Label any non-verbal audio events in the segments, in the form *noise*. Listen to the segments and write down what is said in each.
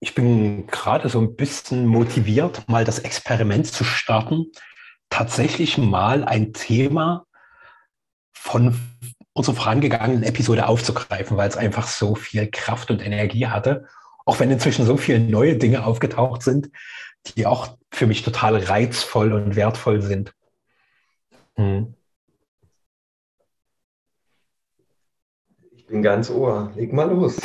ich bin gerade so ein bisschen motiviert, mal das Experiment zu starten, tatsächlich mal ein Thema von unserer vorangegangenen Episode aufzugreifen, weil es einfach so viel Kraft und Energie hatte. Auch wenn inzwischen so viele neue Dinge aufgetaucht sind, die auch für mich total reizvoll und wertvoll sind. Hm. Ich bin ganz ohr. Leg mal los.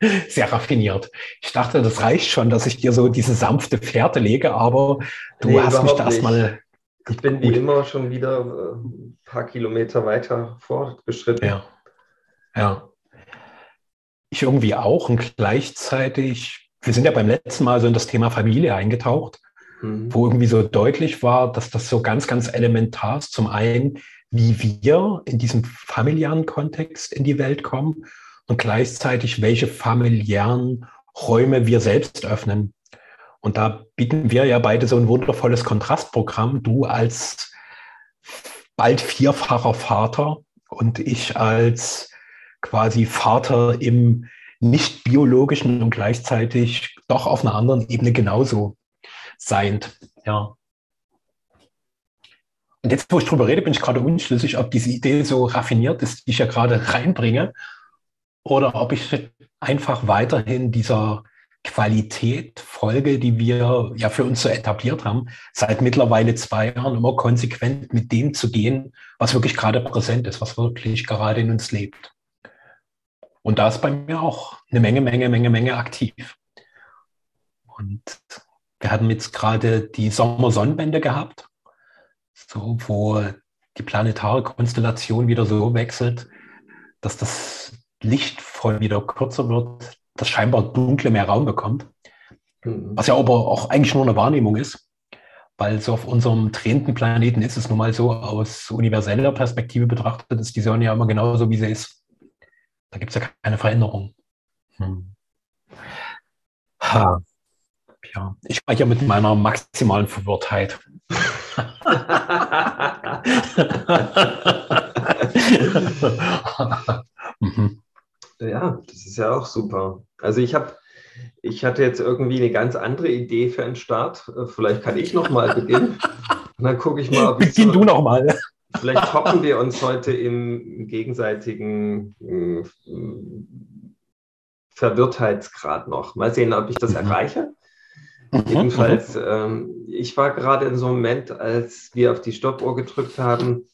*laughs* Sehr raffiniert. Ich dachte, das reicht schon, dass ich dir so diese sanfte Fährte lege, aber du nee, hast mich da erstmal. Ich bin wie immer schon wieder ein äh, paar Kilometer weiter fortgeschritten. Ja. Ja. Ich irgendwie auch und gleichzeitig, wir sind ja beim letzten Mal so in das Thema Familie eingetaucht, mhm. wo irgendwie so deutlich war, dass das so ganz, ganz elementar ist. Zum einen, wie wir in diesem familiären Kontext in die Welt kommen und gleichzeitig, welche familiären Räume wir selbst öffnen. Und da bieten wir ja beide so ein wundervolles Kontrastprogramm. Du als bald vierfacher Vater und ich als quasi Vater im nicht biologischen und gleichzeitig doch auf einer anderen Ebene genauso seiend. Ja. Und jetzt, wo ich drüber rede, bin ich gerade unschlüssig, ob diese Idee so raffiniert ist, die ich ja gerade reinbringe, oder ob ich einfach weiterhin dieser Qualität folge, die wir ja für uns so etabliert haben, seit mittlerweile zwei Jahren immer konsequent mit dem zu gehen, was wirklich gerade präsent ist, was wirklich gerade in uns lebt. Und da ist bei mir auch eine Menge, Menge, Menge, Menge aktiv. Und wir hatten jetzt gerade die Sommersonnenwende gehabt, so, wo die planetare Konstellation wieder so wechselt, dass das Licht voll wieder kürzer wird, das scheinbar dunkle mehr Raum bekommt. Mhm. Was ja aber auch eigentlich nur eine Wahrnehmung ist, weil so auf unserem drehenden Planeten ist es nun mal so, aus universeller Perspektive betrachtet ist die Sonne ja immer genauso, wie sie ist. Da gibt es ja keine Veränderung. Hm. Ha. Ja, ich ja mit meiner maximalen Verwirrtheit. *laughs* *laughs* mhm. Ja, das ist ja auch super. Also ich habe, ich hatte jetzt irgendwie eine ganz andere Idee für einen Start. Äh, vielleicht kann ich noch mal *laughs* beginnen. Und dann gucke ich mal. Beginn so, du noch mal. Vielleicht hoppen wir uns heute im gegenseitigen äh, Verwirrtheitsgrad noch. Mal sehen, ob ich das mhm. erreiche. Mhm. Jedenfalls, ähm, ich war gerade in so einem Moment, als wir auf die Stoppuhr gedrückt haben,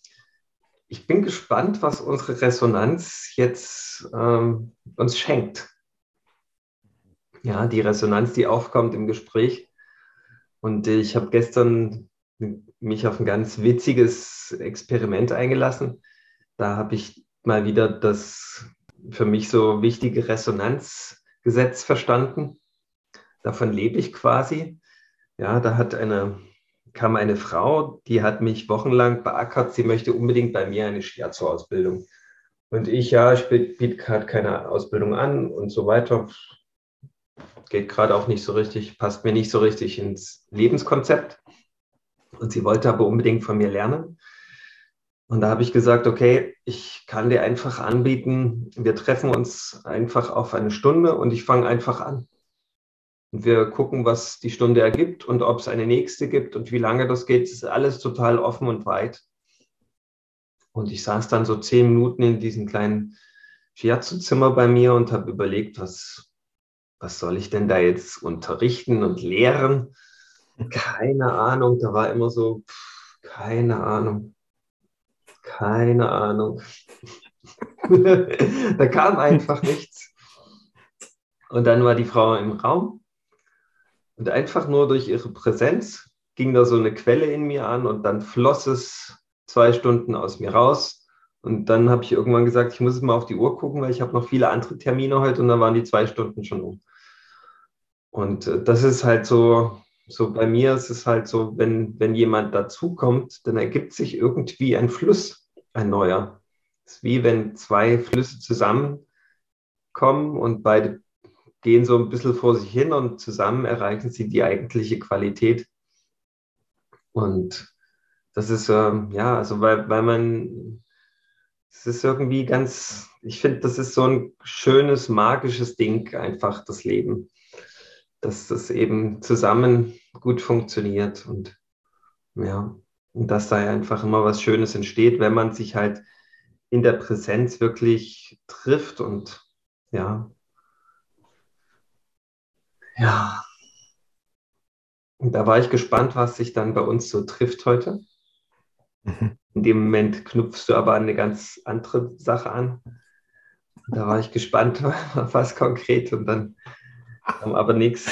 ich bin gespannt, was unsere Resonanz jetzt ähm, uns schenkt. Ja, die Resonanz, die aufkommt im Gespräch. Und ich habe gestern mich auf ein ganz witziges Experiment eingelassen. Da habe ich mal wieder das für mich so wichtige Resonanzgesetz verstanden. Davon lebe ich quasi. Ja, da hat eine kam eine Frau, die hat mich wochenlang beackert, sie möchte unbedingt bei mir eine Shiatsu-Ausbildung. Und ich, ja, ich biete gerade keine Ausbildung an und so weiter. Geht gerade auch nicht so richtig, passt mir nicht so richtig ins Lebenskonzept. Und sie wollte aber unbedingt von mir lernen. Und da habe ich gesagt, okay, ich kann dir einfach anbieten, wir treffen uns einfach auf eine Stunde und ich fange einfach an. Und wir gucken, was die Stunde ergibt und ob es eine nächste gibt und wie lange das geht. Es ist alles total offen und weit. Und ich saß dann so zehn Minuten in diesem kleinen Shiatsu-Zimmer bei mir und habe überlegt, was, was soll ich denn da jetzt unterrichten und lehren? Keine Ahnung, da war immer so, pff, keine Ahnung, keine Ahnung. *laughs* da kam einfach nichts. Und dann war die Frau im Raum und einfach nur durch ihre Präsenz ging da so eine Quelle in mir an und dann floss es zwei Stunden aus mir raus. Und dann habe ich irgendwann gesagt, ich muss mal auf die Uhr gucken, weil ich habe noch viele andere Termine heute und dann waren die zwei Stunden schon um. Und äh, das ist halt so, so bei mir ist es halt so, wenn, wenn jemand dazukommt, dann ergibt sich irgendwie ein Fluss, ein neuer. Es ist wie wenn zwei Flüsse zusammenkommen und beide gehen so ein bisschen vor sich hin und zusammen erreichen sie die eigentliche Qualität. Und das ist, ähm, ja, also weil, weil man, es ist irgendwie ganz, ich finde, das ist so ein schönes, magisches Ding, einfach das Leben. Dass das eben zusammen gut funktioniert und ja, und dass da einfach immer was Schönes entsteht, wenn man sich halt in der Präsenz wirklich trifft und ja. Ja. Und da war ich gespannt, was sich dann bei uns so trifft heute. Mhm. In dem Moment knüpfst du aber eine ganz andere Sache an. Da war ich gespannt, *laughs* was konkret und dann kam aber nichts.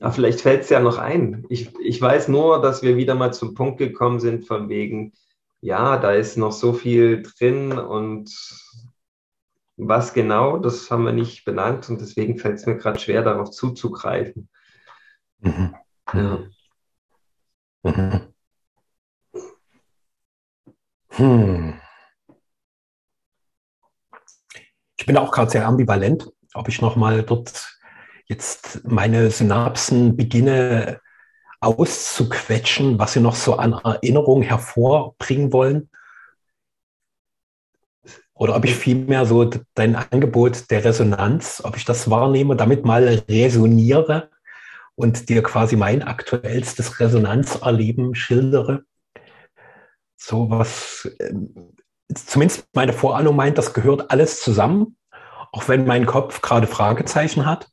Aber vielleicht fällt es ja noch ein. Ich, ich weiß nur, dass wir wieder mal zum Punkt gekommen sind, von wegen, ja, da ist noch so viel drin und was genau, das haben wir nicht benannt und deswegen fällt es mir gerade schwer, darauf zuzugreifen. Mhm. Ja. Mhm. Hm. Ich bin auch gerade sehr ambivalent, ob ich nochmal dort jetzt meine Synapsen beginne auszuquetschen, was sie noch so an Erinnerungen hervorbringen wollen. Oder ob ich vielmehr so dein Angebot der Resonanz, ob ich das wahrnehme, damit mal resoniere und dir quasi mein aktuellstes Resonanzerleben schildere so was, ähm, zumindest meine Vorahnung meint, das gehört alles zusammen, auch wenn mein Kopf gerade Fragezeichen hat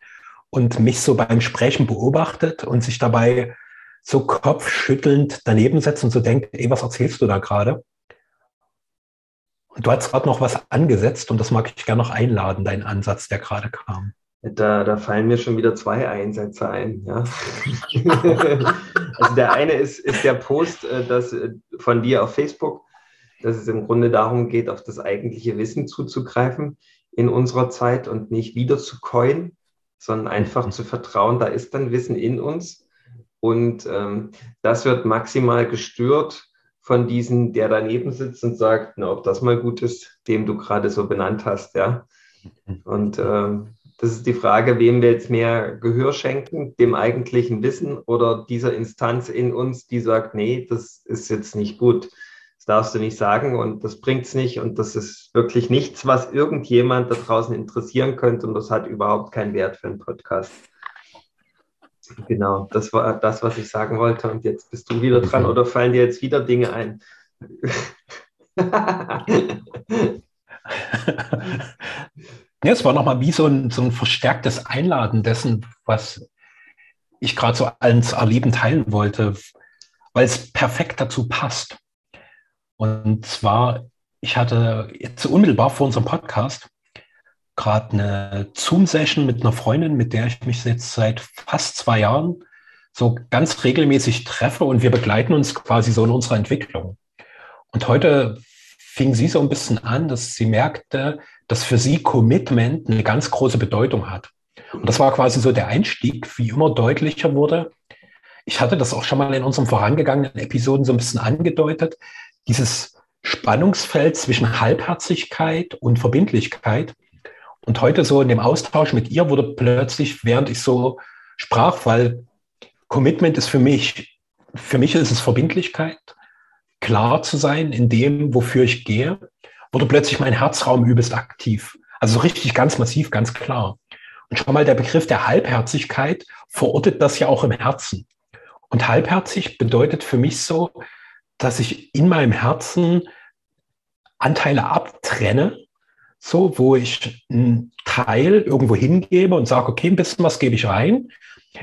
und mich so beim Sprechen beobachtet und sich dabei so kopfschüttelnd daneben setzt und so denkt, ey, was erzählst du da gerade? Und du hast gerade noch was angesetzt und das mag ich gerne noch einladen, dein Ansatz, der gerade kam. Da, da fallen mir schon wieder zwei Einsätze ein. Ja. *laughs* also der eine ist, ist der Post äh, das, äh, von dir auf Facebook, dass es im Grunde darum geht, auf das eigentliche Wissen zuzugreifen in unserer Zeit und nicht wieder zu coin, sondern einfach zu vertrauen, da ist dann Wissen in uns. Und ähm, das wird maximal gestört von diesem, der daneben sitzt und sagt, na, ob das mal gut ist, dem du gerade so benannt hast, ja. Und ähm, das ist die Frage, wem wir jetzt mehr Gehör schenken, dem eigentlichen Wissen oder dieser Instanz in uns, die sagt, nee, das ist jetzt nicht gut. Das darfst du nicht sagen und das bringt es nicht und das ist wirklich nichts, was irgendjemand da draußen interessieren könnte und das hat überhaupt keinen Wert für einen Podcast. Genau, das war das, was ich sagen wollte und jetzt bist du wieder dran oder fallen dir jetzt wieder Dinge ein? *laughs* *laughs* Ja, es war nochmal wie so ein, so ein verstärktes Einladen dessen, was ich gerade so als Erleben teilen wollte, weil es perfekt dazu passt. Und zwar, ich hatte jetzt unmittelbar vor unserem Podcast gerade eine Zoom-Session mit einer Freundin, mit der ich mich jetzt seit fast zwei Jahren so ganz regelmäßig treffe und wir begleiten uns quasi so in unserer Entwicklung. Und heute fing sie so ein bisschen an, dass sie merkte, dass für sie Commitment eine ganz große Bedeutung hat. Und das war quasi so der Einstieg, wie immer deutlicher wurde. Ich hatte das auch schon mal in unserem vorangegangenen Episoden so ein bisschen angedeutet. Dieses Spannungsfeld zwischen Halbherzigkeit und Verbindlichkeit. Und heute so in dem Austausch mit ihr wurde plötzlich, während ich so sprach, weil Commitment ist für mich, für mich ist es Verbindlichkeit, klar zu sein in dem, wofür ich gehe wurde plötzlich mein Herzraum übelst aktiv. Also so richtig ganz massiv, ganz klar. Und schon mal der Begriff der Halbherzigkeit verortet das ja auch im Herzen. Und halbherzig bedeutet für mich so, dass ich in meinem Herzen Anteile abtrenne, so wo ich einen Teil irgendwo hingebe und sage, okay, ein bisschen was gebe ich rein,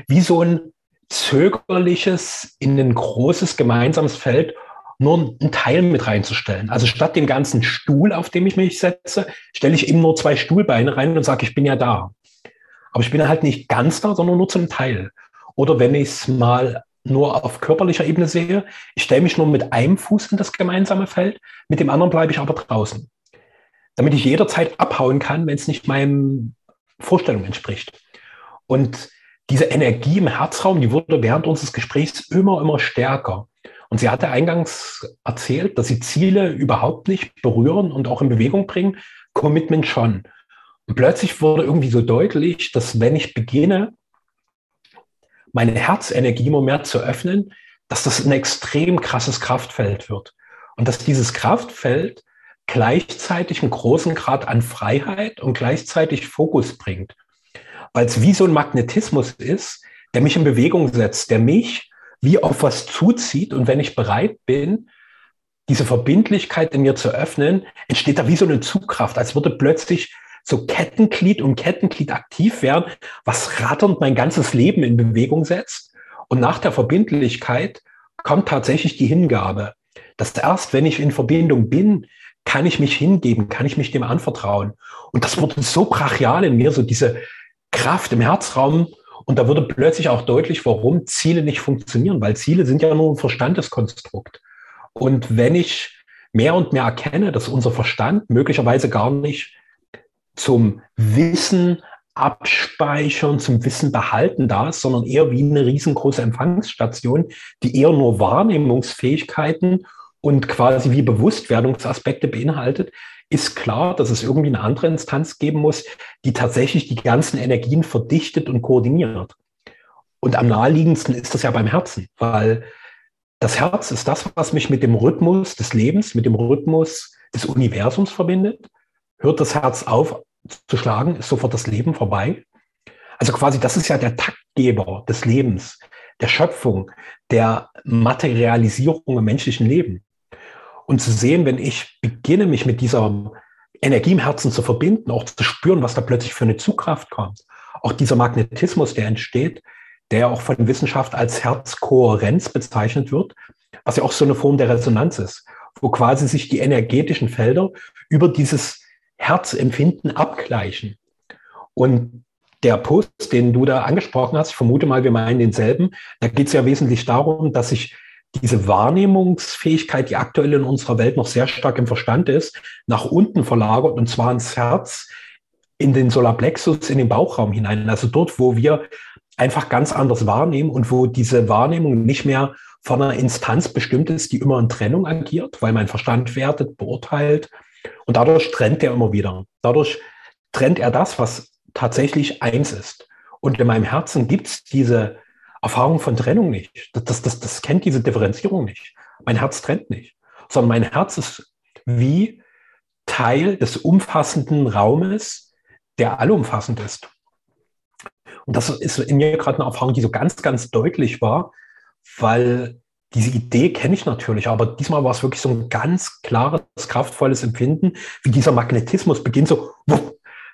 wie so ein zögerliches in ein großes gemeinsames Feld nur einen Teil mit reinzustellen. Also statt dem ganzen Stuhl, auf dem ich mich setze, stelle ich eben nur zwei Stuhlbeine rein und sage, ich bin ja da. Aber ich bin halt nicht ganz da, sondern nur zum Teil. Oder wenn ich es mal nur auf körperlicher Ebene sehe, ich stelle mich nur mit einem Fuß in das gemeinsame Feld, mit dem anderen bleibe ich aber draußen. Damit ich jederzeit abhauen kann, wenn es nicht meinen Vorstellungen entspricht. Und diese Energie im Herzraum, die wurde während unseres Gesprächs immer, immer stärker. Und sie hatte eingangs erzählt, dass sie Ziele überhaupt nicht berühren und auch in Bewegung bringen, Commitment schon. Und plötzlich wurde irgendwie so deutlich, dass wenn ich beginne, meine Herzenergie immer mehr zu öffnen, dass das ein extrem krasses Kraftfeld wird. Und dass dieses Kraftfeld gleichzeitig einen großen Grad an Freiheit und gleichzeitig Fokus bringt. Weil es wie so ein Magnetismus ist, der mich in Bewegung setzt, der mich wie auf was zuzieht. Und wenn ich bereit bin, diese Verbindlichkeit in mir zu öffnen, entsteht da wie so eine Zugkraft, als würde plötzlich so Kettenglied um Kettenglied aktiv werden, was ratternd mein ganzes Leben in Bewegung setzt. Und nach der Verbindlichkeit kommt tatsächlich die Hingabe. Dass erst, wenn ich in Verbindung bin, kann ich mich hingeben, kann ich mich dem anvertrauen. Und das wurde so brachial in mir, so diese Kraft im Herzraum. Und da wurde plötzlich auch deutlich, warum Ziele nicht funktionieren, weil Ziele sind ja nur ein Verstandeskonstrukt. Und wenn ich mehr und mehr erkenne, dass unser Verstand möglicherweise gar nicht zum Wissen abspeichern, zum Wissen behalten da ist, sondern eher wie eine riesengroße Empfangsstation, die eher nur Wahrnehmungsfähigkeiten und quasi wie Bewusstwerdungsaspekte beinhaltet, ist klar, dass es irgendwie eine andere Instanz geben muss, die tatsächlich die ganzen Energien verdichtet und koordiniert. Und am naheliegendsten ist das ja beim Herzen, weil das Herz ist das, was mich mit dem Rhythmus des Lebens, mit dem Rhythmus des Universums verbindet. Hört das Herz auf zu schlagen, ist sofort das Leben vorbei. Also quasi, das ist ja der Taktgeber des Lebens, der Schöpfung, der Materialisierung im menschlichen Leben. Und zu sehen, wenn ich beginne, mich mit dieser Energie im Herzen zu verbinden, auch zu spüren, was da plötzlich für eine Zugkraft kommt. Auch dieser Magnetismus, der entsteht, der auch von Wissenschaft als Herzkohärenz bezeichnet wird, was ja auch so eine Form der Resonanz ist, wo quasi sich die energetischen Felder über dieses Herzempfinden abgleichen. Und der Post, den du da angesprochen hast, ich vermute mal, wir meinen denselben, da geht es ja wesentlich darum, dass sich diese Wahrnehmungsfähigkeit, die aktuell in unserer Welt noch sehr stark im Verstand ist, nach unten verlagert und zwar ins Herz, in den Solarplexus, in den Bauchraum hinein. Also dort, wo wir einfach ganz anders wahrnehmen und wo diese Wahrnehmung nicht mehr von einer Instanz bestimmt ist, die immer in Trennung agiert, weil mein Verstand wertet, beurteilt und dadurch trennt er immer wieder. Dadurch trennt er das, was tatsächlich eins ist. Und in meinem Herzen gibt es diese Erfahrung von Trennung nicht. Das, das, das, das kennt diese Differenzierung nicht. Mein Herz trennt nicht, sondern mein Herz ist wie Teil des umfassenden Raumes, der allumfassend ist. Und das ist in mir gerade eine Erfahrung, die so ganz, ganz deutlich war, weil diese Idee kenne ich natürlich, aber diesmal war es wirklich so ein ganz klares, kraftvolles Empfinden, wie dieser Magnetismus beginnt so,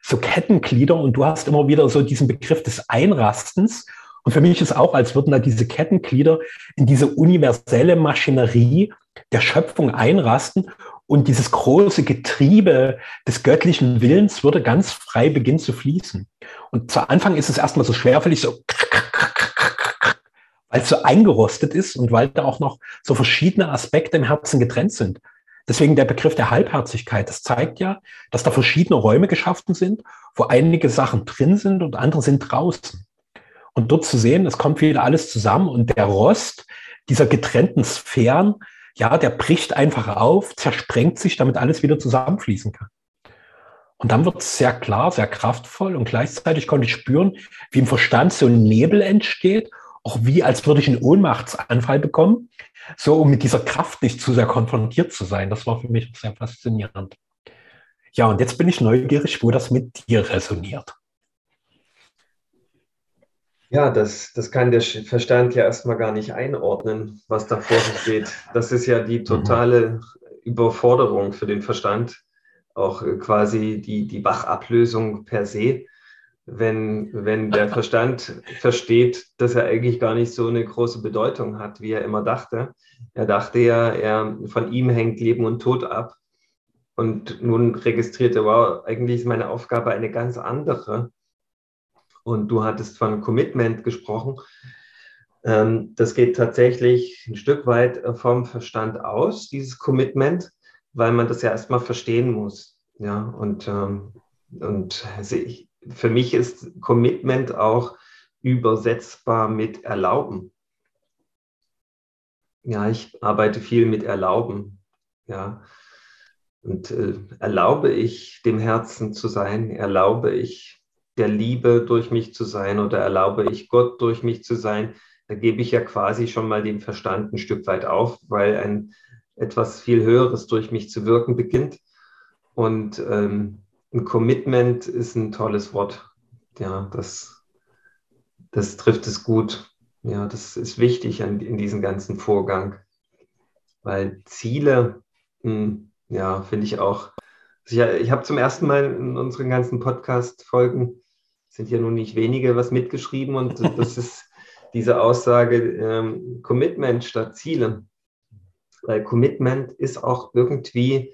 so Kettenglieder und du hast immer wieder so diesen Begriff des Einrastens. Und für mich ist auch, als würden da diese Kettenglieder in diese universelle Maschinerie der Schöpfung einrasten und dieses große Getriebe des göttlichen Willens würde ganz frei beginnen zu fließen. Und zu Anfang ist es erstmal so schwerfällig, so weil es so eingerostet ist und weil da auch noch so verschiedene Aspekte im Herzen getrennt sind. Deswegen der Begriff der Halbherzigkeit. Das zeigt ja, dass da verschiedene Räume geschaffen sind, wo einige Sachen drin sind und andere sind draußen. Und dort zu sehen, es kommt wieder alles zusammen und der Rost dieser getrennten Sphären ja, der bricht einfach auf, zersprengt sich, damit alles wieder zusammenfließen kann. Und dann wird es sehr klar, sehr kraftvoll und gleichzeitig konnte ich spüren, wie im Verstand so ein Nebel entsteht, auch wie als würde ich einen Ohnmachtsanfall bekommen, so um mit dieser Kraft nicht zu sehr konfrontiert zu sein. Das war für mich sehr faszinierend. Ja, und jetzt bin ich neugierig, wo das mit dir resoniert. Ja, das, das kann der Verstand ja erstmal gar nicht einordnen, was da vor sich geht. Das ist ja die totale Überforderung für den Verstand, auch äh, quasi die, die Wachablösung per se. Wenn, wenn der *laughs* Verstand versteht, dass er eigentlich gar nicht so eine große Bedeutung hat, wie er immer dachte. Er dachte ja, er, von ihm hängt Leben und Tod ab. Und nun registrierte, wow, eigentlich ist meine Aufgabe eine ganz andere und du hattest von Commitment gesprochen. Ähm, das geht tatsächlich ein Stück weit äh, vom Verstand aus, dieses Commitment, weil man das ja erstmal verstehen muss. Ja, und, ähm, und für mich ist Commitment auch übersetzbar mit Erlauben. Ja, ich arbeite viel mit Erlauben. Ja, und äh, erlaube ich dem Herzen zu sein, erlaube ich der Liebe durch mich zu sein oder erlaube ich Gott durch mich zu sein, da gebe ich ja quasi schon mal den Verstand ein Stück weit auf, weil ein etwas viel Höheres durch mich zu wirken beginnt. Und ähm, ein Commitment ist ein tolles Wort. Ja, das, das trifft es gut. Ja, das ist wichtig an, in diesem ganzen Vorgang. Weil Ziele, mh, hm, ja, finde ich auch. Also ich, ich habe zum ersten Mal in unseren ganzen Podcast-Folgen, sind ja nun nicht wenige, was mitgeschrieben und das ist *laughs* diese Aussage ähm, Commitment statt Ziele. Weil Commitment ist auch irgendwie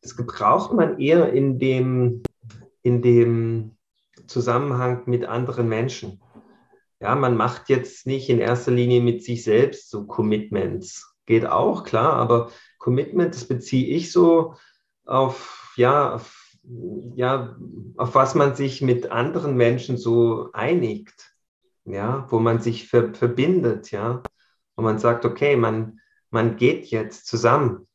das gebraucht man eher in dem, in dem Zusammenhang mit anderen Menschen. Ja, man macht jetzt nicht in erster Linie mit sich selbst so Commitments. Geht auch, klar, aber Commitment, das beziehe ich so auf, ja, auf, ja, auf was man sich mit anderen Menschen so einigt. Ja, wo man sich ver verbindet, ja. Und man sagt, okay, man, man geht jetzt zusammen.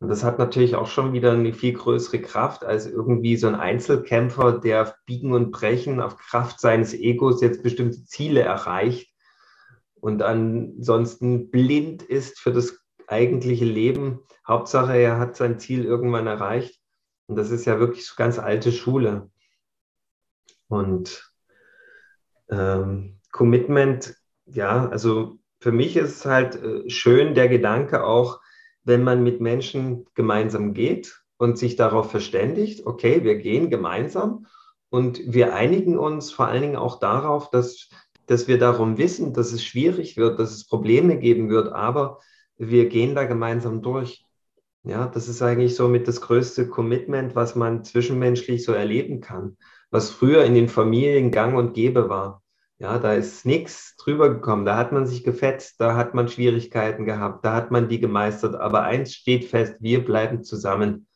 Und das hat natürlich auch schon wieder eine viel größere Kraft als irgendwie so ein Einzelkämpfer, der Biegen und Brechen auf Kraft seines Egos jetzt bestimmte Ziele erreicht und ansonsten blind ist für das eigentliche Leben. Hauptsache, er hat sein Ziel irgendwann erreicht. Und das ist ja wirklich so ganz alte Schule. Und ähm, Commitment, ja, also für mich ist halt äh, schön der Gedanke auch, wenn man mit Menschen gemeinsam geht und sich darauf verständigt, okay, wir gehen gemeinsam und wir einigen uns vor allen Dingen auch darauf, dass, dass wir darum wissen, dass es schwierig wird, dass es Probleme geben wird, aber wir gehen da gemeinsam durch. Ja, das ist eigentlich so mit das größte Commitment, was man zwischenmenschlich so erleben kann, was früher in den Familien gang und gäbe war. Ja, da ist nichts drüber gekommen. Da hat man sich gefetzt, da hat man Schwierigkeiten gehabt, da hat man die gemeistert. Aber eins steht fest, wir bleiben zusammen.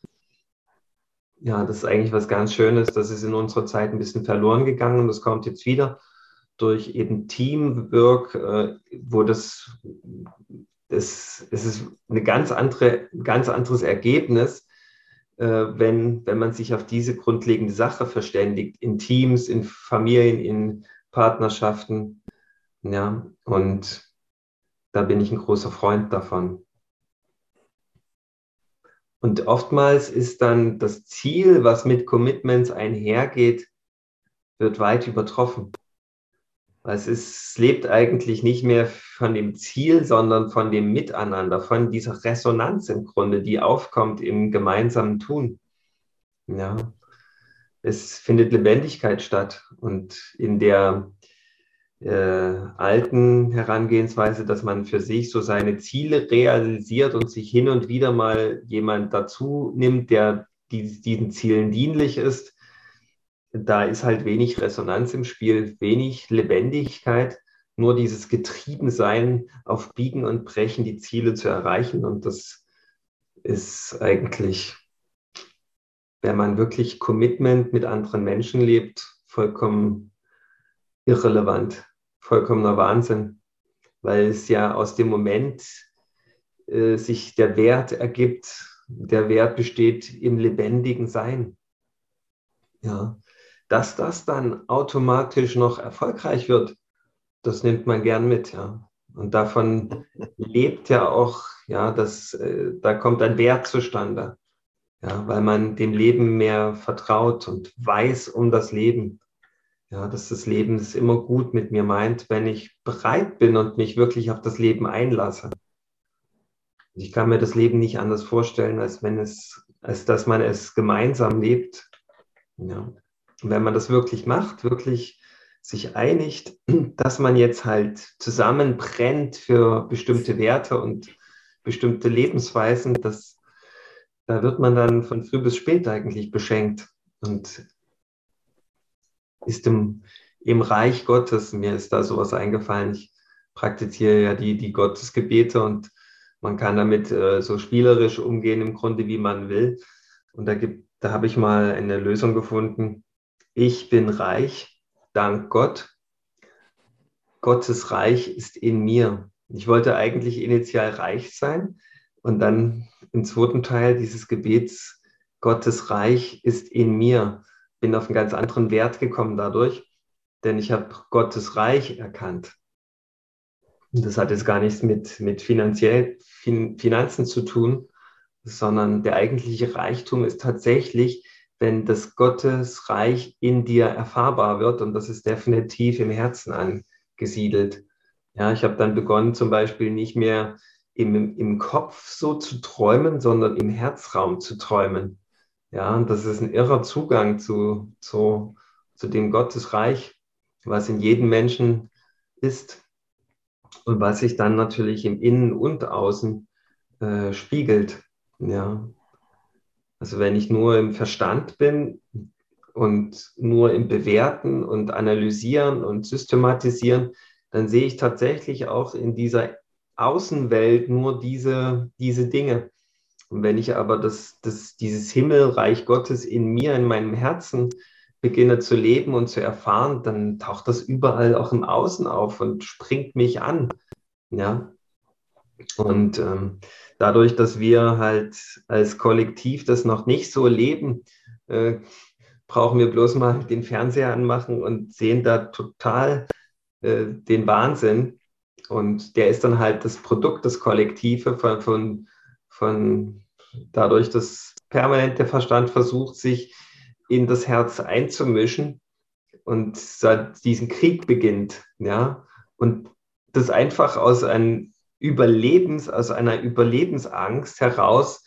Ja, das ist eigentlich was ganz Schönes. Das ist in unserer Zeit ein bisschen verloren gegangen und das kommt jetzt wieder durch eben Teamwork, äh, wo das, das, es ist eine ganz andere, ganz anderes Ergebnis, äh, wenn, wenn man sich auf diese grundlegende Sache verständigt, in Teams, in Familien, in Partnerschaften. Ja, und da bin ich ein großer Freund davon. Und oftmals ist dann das Ziel, was mit Commitments einhergeht, wird weit übertroffen. Es, ist, lebt eigentlich nicht mehr von dem Ziel, sondern von dem Miteinander, von dieser Resonanz im Grunde, die aufkommt im gemeinsamen Tun. Ja es findet Lebendigkeit statt. Und in der äh, alten Herangehensweise, dass man für sich so seine Ziele realisiert und sich hin und wieder mal jemand dazu nimmt, der die, diesen Zielen dienlich ist, da ist halt wenig Resonanz im Spiel, wenig Lebendigkeit, nur dieses Getriebensein auf Biegen und Brechen die Ziele zu erreichen. Und das ist eigentlich wenn man wirklich Commitment mit anderen Menschen lebt, vollkommen irrelevant, vollkommener Wahnsinn, weil es ja aus dem Moment äh, sich der Wert ergibt. Der Wert besteht im lebendigen Sein. Ja, dass das dann automatisch noch erfolgreich wird, das nimmt man gern mit, ja. Und davon *laughs* lebt ja auch, ja, das, äh, da kommt ein Wert zustande ja, weil man dem Leben mehr vertraut und weiß um das Leben. Ja, dass das Leben es immer gut mit mir meint, wenn ich bereit bin und mich wirklich auf das Leben einlasse. Ich kann mir das Leben nicht anders vorstellen, als wenn es, als dass man es gemeinsam lebt. Ja. Und wenn man das wirklich macht, wirklich sich einigt, *clears throat* dass man jetzt halt zusammen brennt für bestimmte Werte und bestimmte Lebensweisen, das da wird man dann von früh bis spät eigentlich beschenkt und ist im, im Reich Gottes, mir ist da sowas eingefallen, ich praktiziere ja die, die Gottesgebete und man kann damit äh, so spielerisch umgehen im Grunde, wie man will. Und da, gibt, da habe ich mal eine Lösung gefunden. Ich bin reich, dank Gott. Gottes Reich ist in mir. Ich wollte eigentlich initial reich sein und dann im zweiten Teil dieses Gebets, Gottes Reich ist in mir. Bin auf einen ganz anderen Wert gekommen dadurch, denn ich habe Gottes Reich erkannt. Und das hat jetzt gar nichts mit, mit finanziell, fin, Finanzen zu tun, sondern der eigentliche Reichtum ist tatsächlich, wenn das Gottesreich in dir erfahrbar wird und das ist definitiv im Herzen angesiedelt. Ja, ich habe dann begonnen, zum Beispiel nicht mehr im, im Kopf so zu träumen, sondern im Herzraum zu träumen. Ja, und das ist ein irrer Zugang zu, zu, zu dem Gottesreich, was in jedem Menschen ist und was sich dann natürlich im Innen und Außen äh, spiegelt. Ja, also wenn ich nur im Verstand bin und nur im Bewerten und Analysieren und Systematisieren, dann sehe ich tatsächlich auch in dieser Außenwelt nur diese, diese Dinge. Und wenn ich aber das, das, dieses Himmelreich Gottes in mir, in meinem Herzen beginne zu leben und zu erfahren, dann taucht das überall auch im Außen auf und springt mich an. Ja. Und ähm, dadurch, dass wir halt als Kollektiv das noch nicht so leben, äh, brauchen wir bloß mal den Fernseher anmachen und sehen da total äh, den Wahnsinn. Und der ist dann halt das Produkt, das Kollektive von, von, von dadurch, dass permanent der Verstand versucht, sich in das Herz einzumischen und seit diesen Krieg beginnt, ja, und das einfach aus einem Überlebens, aus einer Überlebensangst heraus,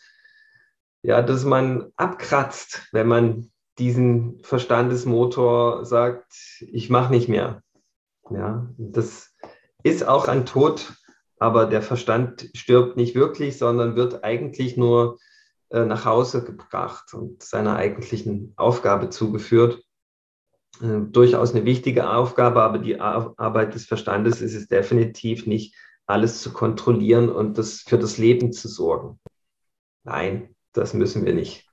ja, dass man abkratzt, wenn man diesen Verstandesmotor sagt, ich mache nicht mehr. Ja, das ist auch ein Tod, aber der Verstand stirbt nicht wirklich, sondern wird eigentlich nur äh, nach Hause gebracht und seiner eigentlichen Aufgabe zugeführt. Äh, durchaus eine wichtige Aufgabe, aber die Arbeit des Verstandes ist es definitiv nicht, alles zu kontrollieren und das für das Leben zu sorgen. Nein, das müssen wir nicht.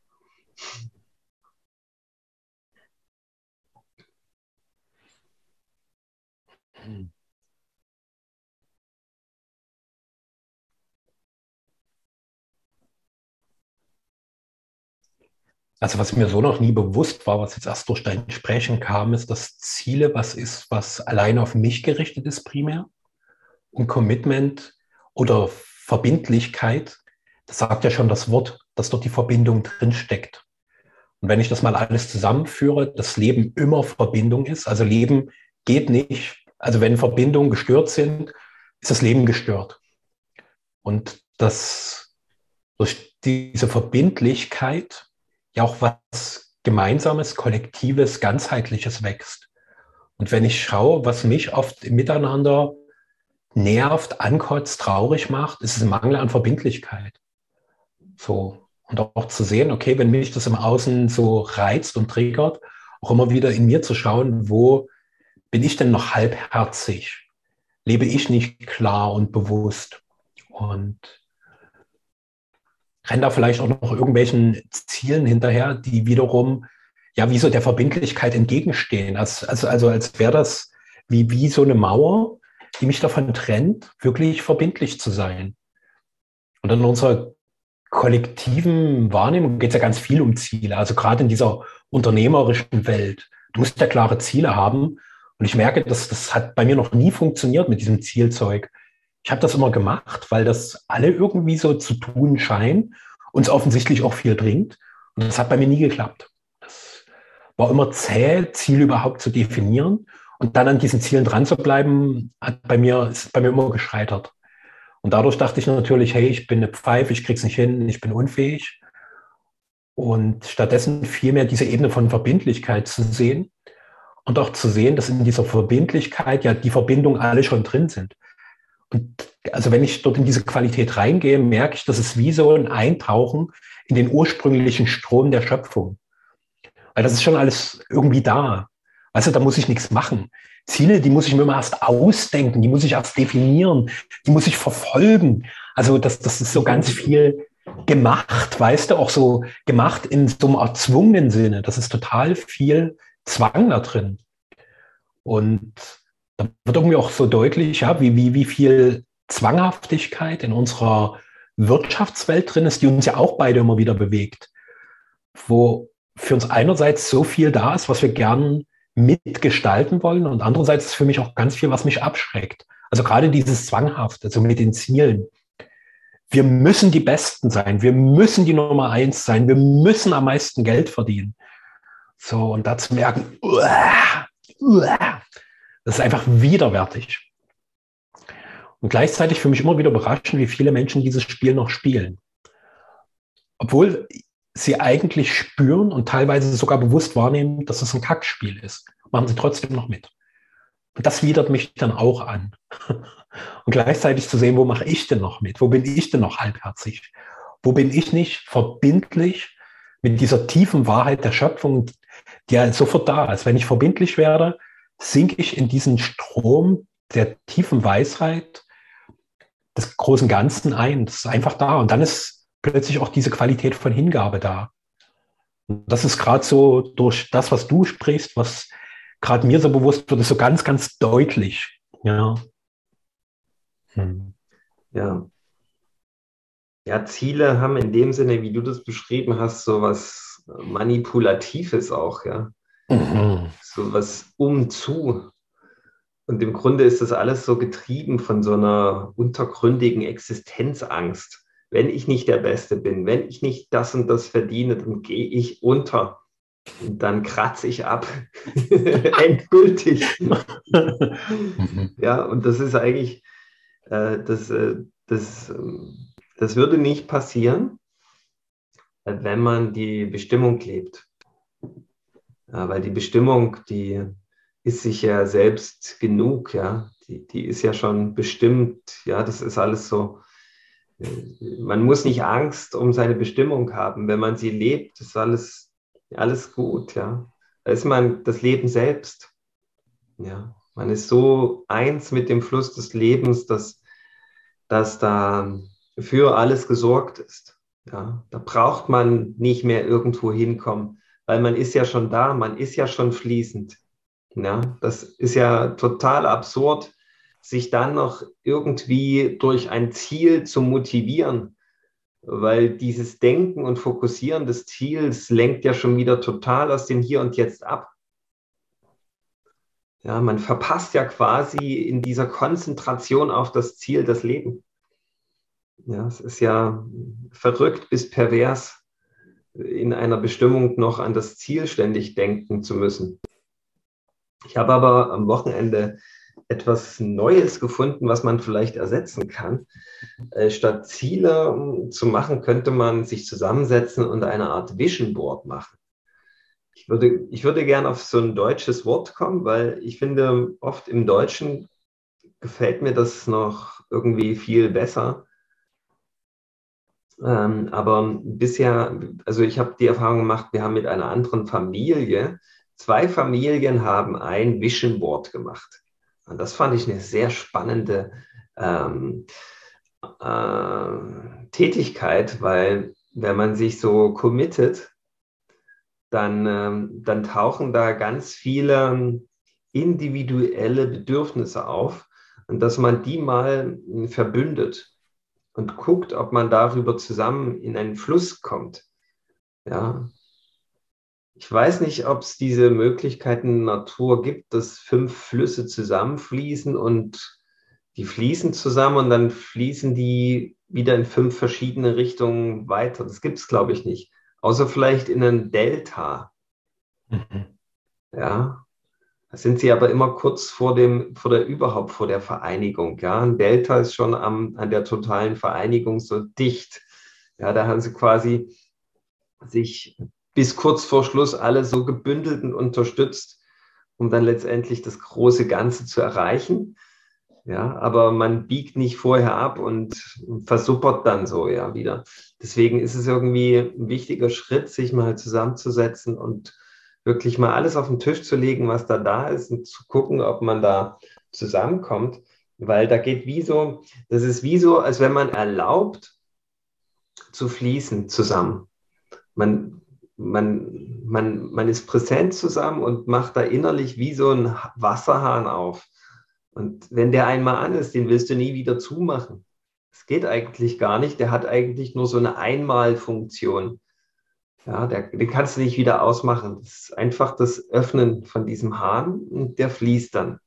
Also was mir so noch nie bewusst war, was jetzt erst durch dein Sprechen kam, ist, dass Ziele was ist, was allein auf mich gerichtet ist primär und Commitment oder Verbindlichkeit, das sagt ja schon das Wort, dass dort die Verbindung drin steckt. Und wenn ich das mal alles zusammenführe, das Leben immer Verbindung ist, also Leben geht nicht, also wenn Verbindungen gestört sind, ist das Leben gestört. Und dass durch diese Verbindlichkeit ja auch was Gemeinsames, Kollektives, Ganzheitliches wächst. Und wenn ich schaue, was mich oft im Miteinander nervt, ankotzt, traurig macht, ist es ein Mangel an Verbindlichkeit. So. Und auch zu sehen, okay, wenn mich das im Außen so reizt und triggert, auch immer wieder in mir zu schauen, wo bin ich denn noch halbherzig? Lebe ich nicht klar und bewusst? Und renne da vielleicht auch noch irgendwelchen Zielen hinterher, die wiederum ja wie so der Verbindlichkeit entgegenstehen. Also, also, also als wäre das wie, wie so eine Mauer, die mich davon trennt, wirklich verbindlich zu sein. Und in unserer kollektiven Wahrnehmung geht es ja ganz viel um Ziele. Also gerade in dieser unternehmerischen Welt. Du musst ja klare Ziele haben. Und ich merke, dass das hat bei mir noch nie funktioniert mit diesem Zielzeug. Ich habe das immer gemacht, weil das alle irgendwie so zu tun scheinen und es offensichtlich auch viel bringt. Und das hat bei mir nie geklappt. Das war immer zäh, Ziele überhaupt zu definieren. Und dann an diesen Zielen dran zu bleiben, hat bei mir, ist bei mir immer gescheitert. Und dadurch dachte ich natürlich, hey, ich bin eine Pfeife, ich krieg's nicht hin, ich bin unfähig. Und stattdessen vielmehr diese Ebene von Verbindlichkeit zu sehen und auch zu sehen, dass in dieser Verbindlichkeit ja die Verbindungen alle schon drin sind. Und also wenn ich dort in diese Qualität reingehe, merke ich, dass es wie so ein Eintauchen in den ursprünglichen Strom der Schöpfung. Weil das ist schon alles irgendwie da. Du, da muss ich nichts machen. Ziele, die muss ich mir immer erst ausdenken, die muss ich erst definieren, die muss ich verfolgen. Also das, das ist so ganz viel gemacht, weißt du, auch so gemacht in so einem erzwungenen Sinne. Das ist total viel Zwang da drin. Und da wird irgendwie auch so deutlich, ja, wie, wie, wie viel Zwanghaftigkeit in unserer Wirtschaftswelt drin ist, die uns ja auch beide immer wieder bewegt. Wo für uns einerseits so viel da ist, was wir gern mitgestalten wollen. Und andererseits ist für mich auch ganz viel, was mich abschreckt. Also gerade dieses Zwanghafte, also mit den Zielen. wir müssen die Besten sein, wir müssen die Nummer eins sein, wir müssen am meisten Geld verdienen. So, und da zu merken, uah, uah, das ist einfach widerwärtig. Und gleichzeitig für mich immer wieder überraschend, wie viele Menschen dieses Spiel noch spielen. Obwohl sie eigentlich spüren und teilweise sogar bewusst wahrnehmen, dass es ein Kackspiel ist, machen sie trotzdem noch mit. Und das widert mich dann auch an. *laughs* Und gleichzeitig zu sehen, wo mache ich denn noch mit? Wo bin ich denn noch halbherzig? Wo bin ich nicht verbindlich mit dieser tiefen Wahrheit der Schöpfung, die ja sofort da ist? Wenn ich verbindlich werde, sinke ich in diesen Strom der tiefen Weisheit des großen Ganzen ein. Das ist einfach da. Und dann ist plötzlich auch diese Qualität von Hingabe da. Und das ist gerade so durch das, was du sprichst, was gerade mir so bewusst wird, ist so ganz, ganz deutlich. Ja. Hm. Ja. Ja, Ziele haben in dem Sinne, wie du das beschrieben hast, so was Manipulatives auch, ja. Mhm. So was umzu. Und im Grunde ist das alles so getrieben von so einer untergründigen Existenzangst. Wenn ich nicht der Beste bin, wenn ich nicht das und das verdiene, dann gehe ich unter. Und dann kratze ich ab. *laughs* Endgültig. ja, und das ist eigentlich, äh, das, äh, das, ähm, das würde nicht passieren, wenn man die Bestimmung lebt. Ja, weil die Bestimmung, die ist sich ja selbst genug, ja. Die, die ist ja schon bestimmt, ja, das ist alles so. Man muss nicht Angst um seine Bestimmung haben. Wenn man sie lebt, ist alles, alles gut, ja. Da ist man das Leben selbst. Ja. Man ist so eins mit dem Fluss des Lebens, dass, dass da für alles gesorgt ist. Ja, da braucht man nicht mehr irgendwo hinkommen, weil man ist ja schon da, man ist ja schon fließend. Ja, das ist ja total absurd, sich dann noch irgendwie durch ein Ziel zu motivieren, weil dieses Denken und Fokussieren des Ziels lenkt ja schon wieder total aus dem Hier und Jetzt ab. Ja, man verpasst ja quasi in dieser Konzentration auf das Ziel das Leben. Ja, es ist ja verrückt bis pervers, in einer Bestimmung noch an das Ziel ständig denken zu müssen. Ich habe aber am Wochenende etwas Neues gefunden, was man vielleicht ersetzen kann. Äh, statt Ziele zu machen, könnte man sich zusammensetzen und eine Art Vision Board machen. Ich würde, ich würde gerne auf so ein deutsches Wort kommen, weil ich finde, oft im Deutschen gefällt mir das noch irgendwie viel besser. Ähm, aber bisher, also ich habe die Erfahrung gemacht, wir haben mit einer anderen Familie, zwei Familien haben ein Vision Board gemacht. Und das fand ich eine sehr spannende ähm, äh, Tätigkeit, weil wenn man sich so committet, dann, ähm, dann tauchen da ganz viele individuelle Bedürfnisse auf und dass man die mal verbündet und guckt, ob man darüber zusammen in einen Fluss kommt. Ja. Ich weiß nicht, ob es diese Möglichkeiten Natur gibt, dass fünf Flüsse zusammenfließen und die fließen zusammen und dann fließen die wieder in fünf verschiedene Richtungen weiter. Das gibt es, glaube ich, nicht. Außer vielleicht in einem Delta. Mhm. Ja. Da sind sie aber immer kurz vor dem, vor der überhaupt vor der Vereinigung. Ja. Ein Delta ist schon am, an der totalen Vereinigung so dicht. Ja, da haben sie quasi sich bis kurz vor Schluss alle so gebündelt und unterstützt, um dann letztendlich das große Ganze zu erreichen. Ja, aber man biegt nicht vorher ab und versuppert dann so ja wieder. Deswegen ist es irgendwie ein wichtiger Schritt, sich mal zusammenzusetzen und wirklich mal alles auf den Tisch zu legen, was da da ist und zu gucken, ob man da zusammenkommt. Weil da geht wie so, das ist wie so, als wenn man erlaubt zu fließen zusammen. Man, man, man, man ist präsent zusammen und macht da innerlich wie so ein Wasserhahn auf. Und wenn der einmal an ist, den willst du nie wieder zumachen. Das geht eigentlich gar nicht. Der hat eigentlich nur so eine Einmalfunktion. Ja, der, den kannst du nicht wieder ausmachen. Das ist einfach das Öffnen von diesem Hahn und der fließt dann.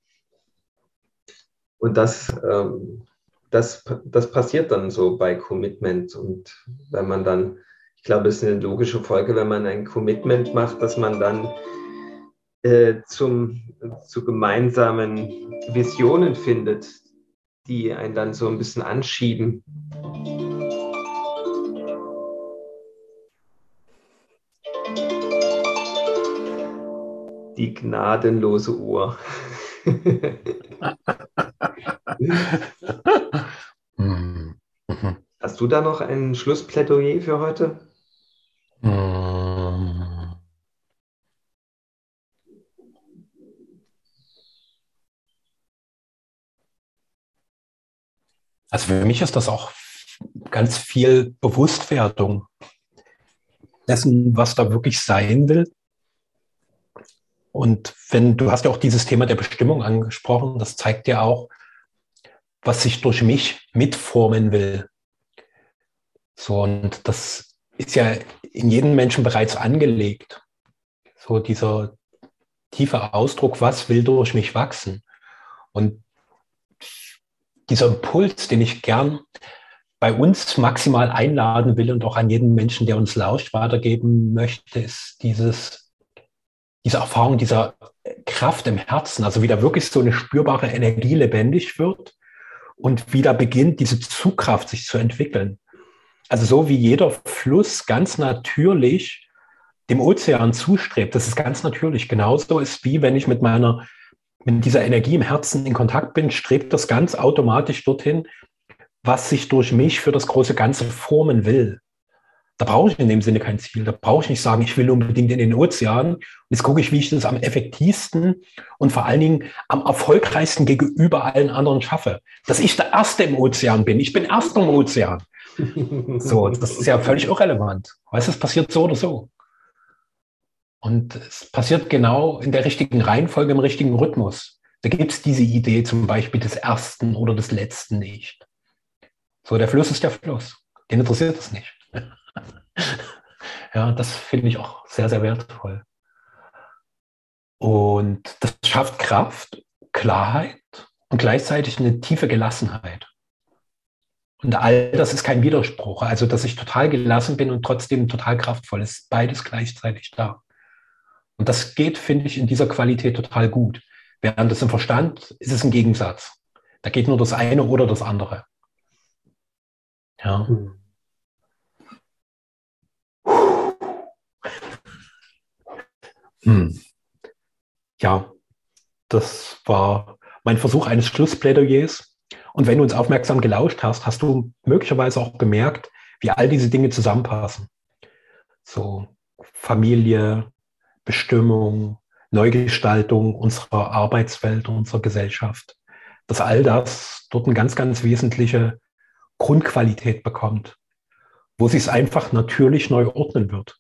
Und das, ähm, das, das passiert dann so bei Commitment. Und wenn man dann, glaube, es ist eine logische Folge, wenn man ein Commitment macht, dass man dann äh, zum, zu gemeinsamen Visionen findet, die einen dann so ein bisschen anschieben. Die gnadenlose Uhr. *laughs* Hast du da noch ein Schlussplädoyer für heute? Also für mich ist das auch ganz viel Bewusstwerdung dessen, was da wirklich sein will. Und wenn du hast ja auch dieses Thema der Bestimmung angesprochen, das zeigt ja auch, was sich durch mich mitformen will. So, und das ist ja in jedem Menschen bereits angelegt. So dieser tiefe Ausdruck, was will durch mich wachsen? Und dieser Impuls, den ich gern bei uns maximal einladen will und auch an jeden Menschen, der uns lauscht, weitergeben möchte, ist dieses, diese Erfahrung dieser Kraft im Herzen, also wieder wirklich so eine spürbare Energie lebendig wird und wieder beginnt, diese Zugkraft sich zu entwickeln. Also so wie jeder Fluss ganz natürlich dem Ozean zustrebt, das ist ganz natürlich. Genauso ist wie wenn ich mit meiner mit dieser Energie im Herzen in Kontakt bin, strebt das ganz automatisch dorthin, was sich durch mich für das große Ganze formen will. Da brauche ich in dem Sinne kein Ziel. Da brauche ich nicht sagen, ich will unbedingt in den Ozean. Jetzt gucke ich, wie ich das am effektivsten und vor allen Dingen am erfolgreichsten gegenüber allen anderen schaffe. Dass ich der Erste im Ozean bin. Ich bin Erster im Ozean. So, das ist ja völlig irrelevant. Weißt du, es passiert so oder so. Und es passiert genau in der richtigen Reihenfolge, im richtigen Rhythmus. Da gibt es diese Idee zum Beispiel des ersten oder des letzten nicht. So, der Fluss ist der Fluss. Den interessiert es nicht. *laughs* ja, das finde ich auch sehr, sehr wertvoll. Und das schafft Kraft, Klarheit und gleichzeitig eine tiefe Gelassenheit. Und all das ist kein Widerspruch. Also, dass ich total gelassen bin und trotzdem total kraftvoll ist, beides gleichzeitig da. Und das geht, finde ich, in dieser Qualität total gut. Während das im Verstand ist es ein Gegensatz. Da geht nur das eine oder das andere. Ja. Hm. Hm. Ja, das war mein Versuch eines Schlussplädoyers. Und wenn du uns aufmerksam gelauscht hast, hast du möglicherweise auch bemerkt, wie all diese Dinge zusammenpassen. So Familie, Bestimmung, Neugestaltung unserer Arbeitswelt, unserer Gesellschaft, dass all das dort eine ganz, ganz wesentliche Grundqualität bekommt, wo sich es einfach natürlich neu ordnen wird.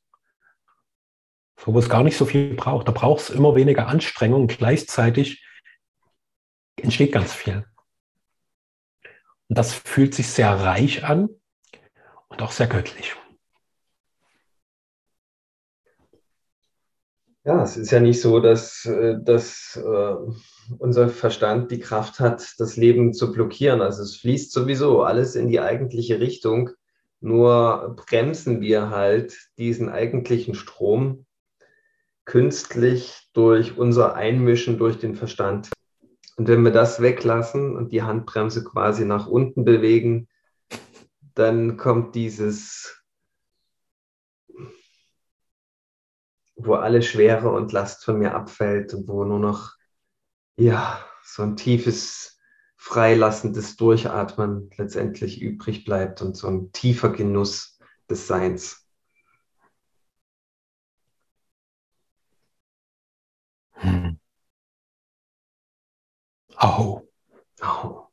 So, wo es gar nicht so viel braucht. Da braucht es immer weniger Anstrengung gleichzeitig entsteht ganz viel. Und das fühlt sich sehr reich an und auch sehr göttlich. Ja, es ist ja nicht so, dass, äh, dass äh, unser Verstand die Kraft hat, das Leben zu blockieren. Also es fließt sowieso alles in die eigentliche Richtung. Nur bremsen wir halt diesen eigentlichen Strom künstlich durch unser Einmischen durch den Verstand. Und wenn wir das weglassen und die Handbremse quasi nach unten bewegen, dann kommt dieses wo alle Schwere und Last von mir abfällt und wo nur noch, ja, so ein tiefes, freilassendes Durchatmen letztendlich übrig bleibt und so ein tiefer Genuss des Seins. Hm. Au. Au.